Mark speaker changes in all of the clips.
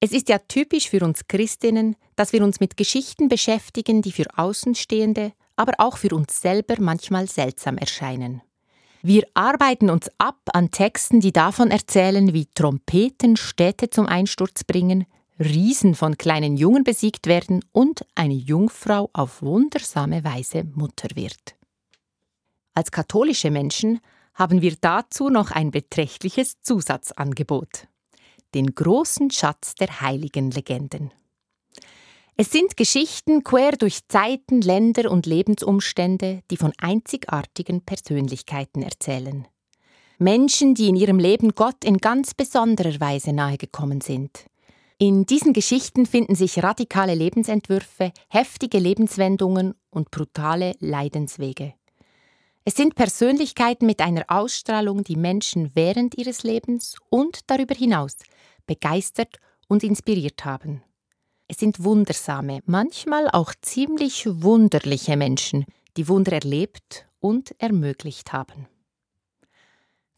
Speaker 1: Es ist ja typisch für uns Christinnen, dass wir uns mit Geschichten beschäftigen, die für Außenstehende, aber auch für uns selber manchmal seltsam erscheinen. Wir arbeiten uns ab an Texten, die davon erzählen, wie Trompeten Städte zum Einsturz bringen, Riesen von kleinen Jungen besiegt werden und eine Jungfrau auf wundersame Weise Mutter wird. Als katholische Menschen haben wir dazu noch ein beträchtliches Zusatzangebot den großen Schatz der heiligen Legenden. Es sind Geschichten quer durch Zeiten, Länder und Lebensumstände, die von einzigartigen Persönlichkeiten erzählen. Menschen, die in ihrem Leben Gott in ganz besonderer Weise nahegekommen sind. In diesen Geschichten finden sich radikale Lebensentwürfe, heftige Lebenswendungen und brutale Leidenswege. Es sind Persönlichkeiten mit einer Ausstrahlung, die Menschen während ihres Lebens und darüber hinaus begeistert und inspiriert haben. Es sind wundersame, manchmal auch ziemlich wunderliche Menschen, die Wunder erlebt und ermöglicht haben.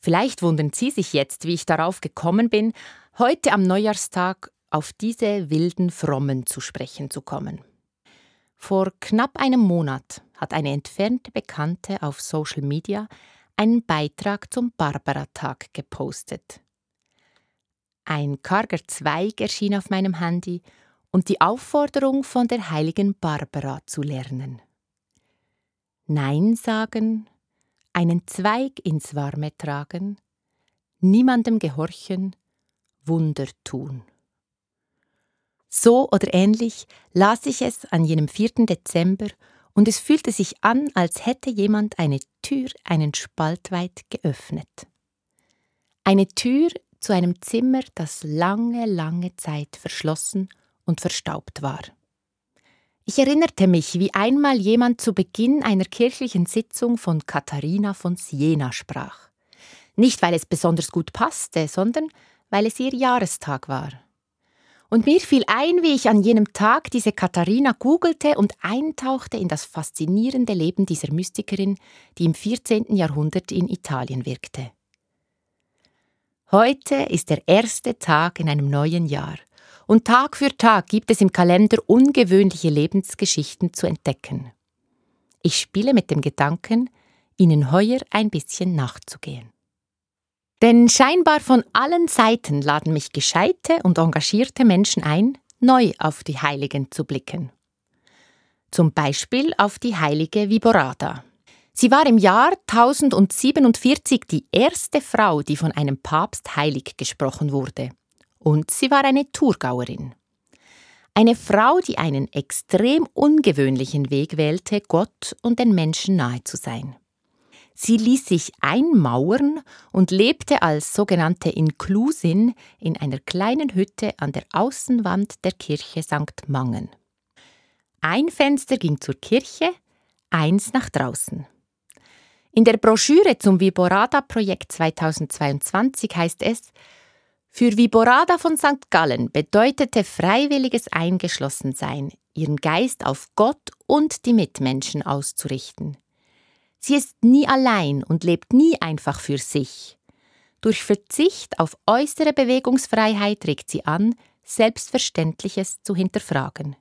Speaker 1: Vielleicht wundern Sie sich jetzt, wie ich darauf gekommen bin, heute am Neujahrstag auf diese wilden Frommen zu sprechen zu kommen. Vor knapp einem Monat hat eine entfernte Bekannte auf Social Media einen Beitrag zum Barbara-Tag gepostet. Ein karger Zweig erschien auf meinem Handy und die Aufforderung von der heiligen Barbara zu lernen. Nein sagen, einen Zweig ins Warme tragen, niemandem gehorchen, Wunder tun. So oder ähnlich las ich es an jenem 4. Dezember und es fühlte sich an, als hätte jemand eine Tür einen Spalt weit geöffnet. Eine Tür zu einem Zimmer, das lange, lange Zeit verschlossen und verstaubt war. Ich erinnerte mich, wie einmal jemand zu Beginn einer kirchlichen Sitzung von Katharina von Siena sprach. Nicht, weil es besonders gut passte, sondern weil es ihr Jahrestag war. Und mir fiel ein, wie ich an jenem Tag diese Katharina googelte und eintauchte in das faszinierende Leben dieser Mystikerin, die im 14. Jahrhundert in Italien wirkte. Heute ist der erste Tag in einem neuen Jahr und Tag für Tag gibt es im Kalender ungewöhnliche Lebensgeschichten zu entdecken. Ich spiele mit dem Gedanken, Ihnen heuer ein bisschen nachzugehen. Denn scheinbar von allen Seiten laden mich gescheite und engagierte Menschen ein, neu auf die Heiligen zu blicken. Zum Beispiel auf die heilige Viborada. Sie war im Jahr 1047 die erste Frau, die von einem Papst heilig gesprochen wurde. Und sie war eine Thurgauerin. Eine Frau, die einen extrem ungewöhnlichen Weg wählte, Gott und den Menschen nahe zu sein. Sie ließ sich einmauern und lebte als sogenannte Inklusin in einer kleinen Hütte an der Außenwand der Kirche St. Mangen. Ein Fenster ging zur Kirche, eins nach draußen. In der Broschüre zum Viborada-Projekt 2022 heißt es, für Viborada von St. Gallen bedeutete freiwilliges Eingeschlossensein, ihren Geist auf Gott und die Mitmenschen auszurichten. Sie ist nie allein und lebt nie einfach für sich. Durch Verzicht auf äußere Bewegungsfreiheit regt sie an, Selbstverständliches zu hinterfragen.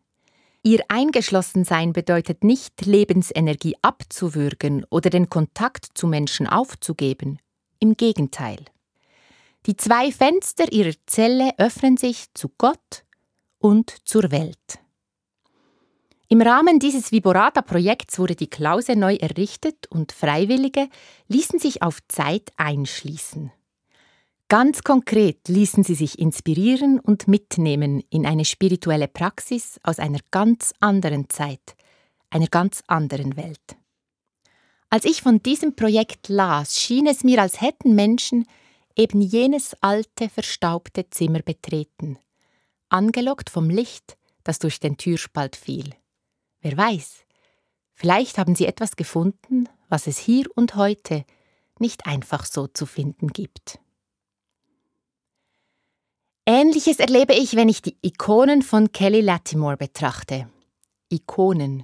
Speaker 1: Ihr Eingeschlossensein bedeutet nicht, Lebensenergie abzuwürgen oder den Kontakt zu Menschen aufzugeben. Im Gegenteil. Die zwei Fenster ihrer Zelle öffnen sich zu Gott und zur Welt. Im Rahmen dieses Viborata-Projekts wurde die Klause neu errichtet und Freiwillige ließen sich auf Zeit einschließen. Ganz konkret ließen sie sich inspirieren und mitnehmen in eine spirituelle Praxis aus einer ganz anderen Zeit, einer ganz anderen Welt. Als ich von diesem Projekt las, schien es mir, als hätten Menschen eben jenes alte, verstaubte Zimmer betreten, angelockt vom Licht, das durch den Türspalt fiel. Wer weiß, vielleicht haben Sie etwas gefunden, was es hier und heute nicht einfach so zu finden gibt. Ähnliches erlebe ich, wenn ich die Ikonen von Kelly Latimore betrachte. Ikonen.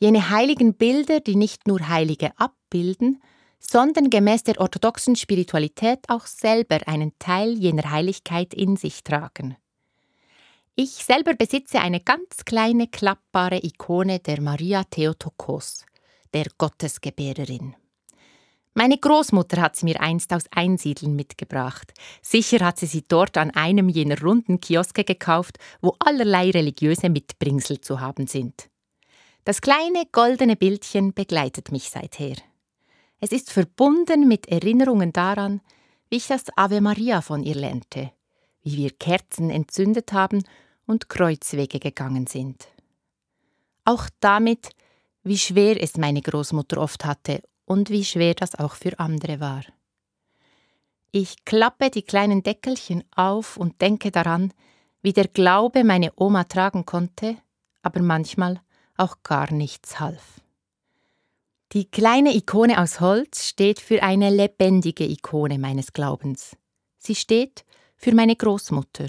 Speaker 1: Jene heiligen Bilder, die nicht nur Heilige abbilden, sondern gemäß der orthodoxen Spiritualität auch selber einen Teil jener Heiligkeit in sich tragen. Ich selber besitze eine ganz kleine klappbare Ikone der Maria Theotokos, der Gottesgebärerin. Meine Großmutter hat sie mir einst aus Einsiedeln mitgebracht. Sicher hat sie sie dort an einem jener runden Kioske gekauft, wo allerlei religiöse Mitbringsel zu haben sind. Das kleine goldene Bildchen begleitet mich seither. Es ist verbunden mit Erinnerungen daran, wie ich das Ave Maria von ihr lernte, wie wir Kerzen entzündet haben und Kreuzwege gegangen sind. Auch damit, wie schwer es meine Großmutter oft hatte und wie schwer das auch für andere war. Ich klappe die kleinen Deckelchen auf und denke daran, wie der Glaube meine Oma tragen konnte, aber manchmal auch gar nichts half. Die kleine Ikone aus Holz steht für eine lebendige Ikone meines Glaubens. Sie steht für meine Großmutter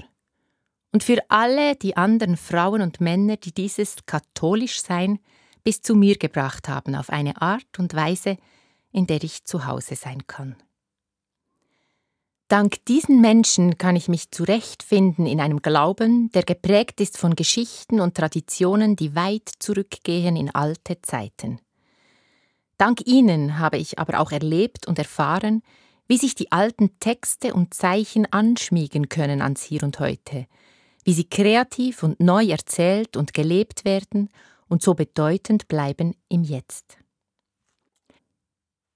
Speaker 1: und für alle die anderen Frauen und Männer, die dieses katholisch sein bis zu mir gebracht haben auf eine Art und Weise, in der ich zu Hause sein kann. Dank diesen Menschen kann ich mich zurechtfinden in einem Glauben, der geprägt ist von Geschichten und Traditionen, die weit zurückgehen in alte Zeiten. Dank ihnen habe ich aber auch erlebt und erfahren, wie sich die alten Texte und Zeichen anschmiegen können ans Hier und heute, wie sie kreativ und neu erzählt und gelebt werden und so bedeutend bleiben im Jetzt.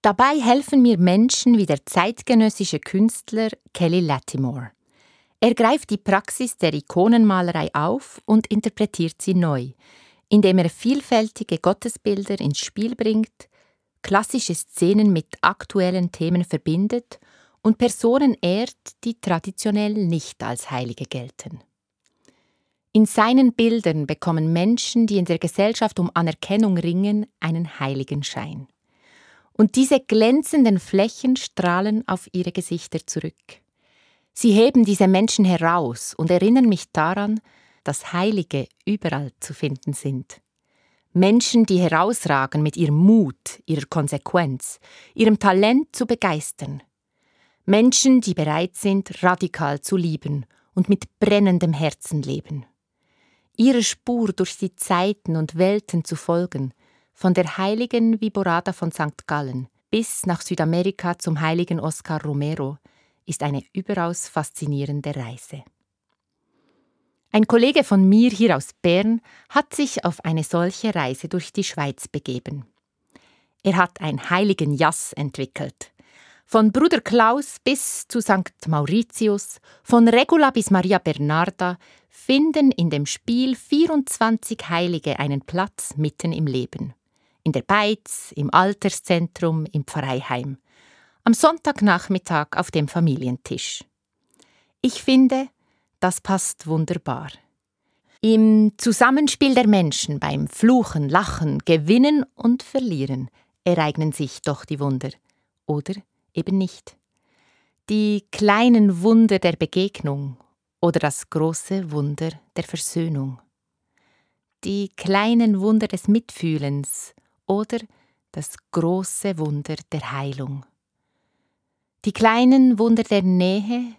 Speaker 1: Dabei helfen mir Menschen wie der zeitgenössische Künstler Kelly Latimore. Er greift die Praxis der Ikonenmalerei auf und interpretiert sie neu, indem er vielfältige Gottesbilder ins Spiel bringt, klassische Szenen mit aktuellen Themen verbindet und Personen ehrt, die traditionell nicht als Heilige gelten. In seinen Bildern bekommen Menschen, die in der Gesellschaft um Anerkennung ringen, einen Heiligenschein und diese glänzenden Flächen strahlen auf ihre Gesichter zurück. Sie heben diese Menschen heraus und erinnern mich daran, dass Heilige überall zu finden sind. Menschen, die herausragen mit ihrem Mut, ihrer Konsequenz, ihrem Talent zu begeistern. Menschen, die bereit sind, radikal zu lieben und mit brennendem Herzen leben. Ihre Spur durch die Zeiten und Welten zu folgen, von der heiligen Viborada von St. Gallen bis nach Südamerika zum heiligen Oscar Romero ist eine überaus faszinierende Reise. Ein Kollege von mir hier aus Bern hat sich auf eine solche Reise durch die Schweiz begeben. Er hat ein heiligen Jass entwickelt. Von Bruder Klaus bis zu St. Mauritius, von Regula bis Maria Bernarda finden in dem Spiel 24 Heilige einen Platz mitten im Leben in der Beiz, im Alterszentrum, im Pfarreiheim, am Sonntagnachmittag auf dem Familientisch. Ich finde, das passt wunderbar. Im Zusammenspiel der Menschen beim Fluchen, Lachen, Gewinnen und Verlieren ereignen sich doch die Wunder. Oder eben nicht. Die kleinen Wunder der Begegnung oder das große Wunder der Versöhnung. Die kleinen Wunder des Mitfühlens oder das große Wunder der Heilung. Die kleinen Wunder der Nähe,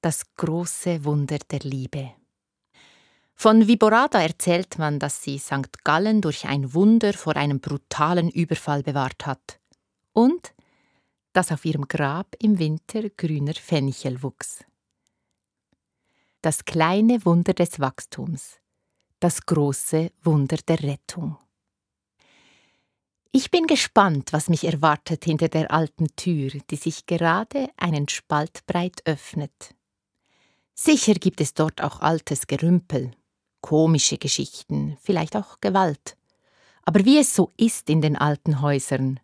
Speaker 1: das große Wunder der Liebe. Von Viborada erzählt man, dass sie St. Gallen durch ein Wunder vor einem brutalen Überfall bewahrt hat und dass auf ihrem Grab im Winter grüner Fenchel wuchs. Das kleine Wunder des Wachstums, das große Wunder der Rettung. Ich bin gespannt, was mich erwartet hinter der alten Tür, die sich gerade einen Spalt breit öffnet. Sicher gibt es dort auch altes Gerümpel, komische Geschichten, vielleicht auch Gewalt. Aber wie es so ist in den alten Häusern,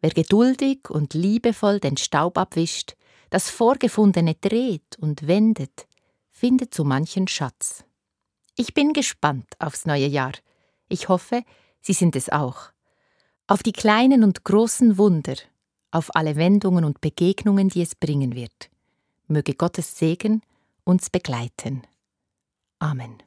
Speaker 1: wer geduldig und liebevoll den Staub abwischt, das Vorgefundene dreht und wendet, findet so manchen Schatz. Ich bin gespannt aufs neue Jahr. Ich hoffe, Sie sind es auch auf die kleinen und großen Wunder, auf alle Wendungen und Begegnungen, die es bringen wird. Möge Gottes Segen uns begleiten. Amen.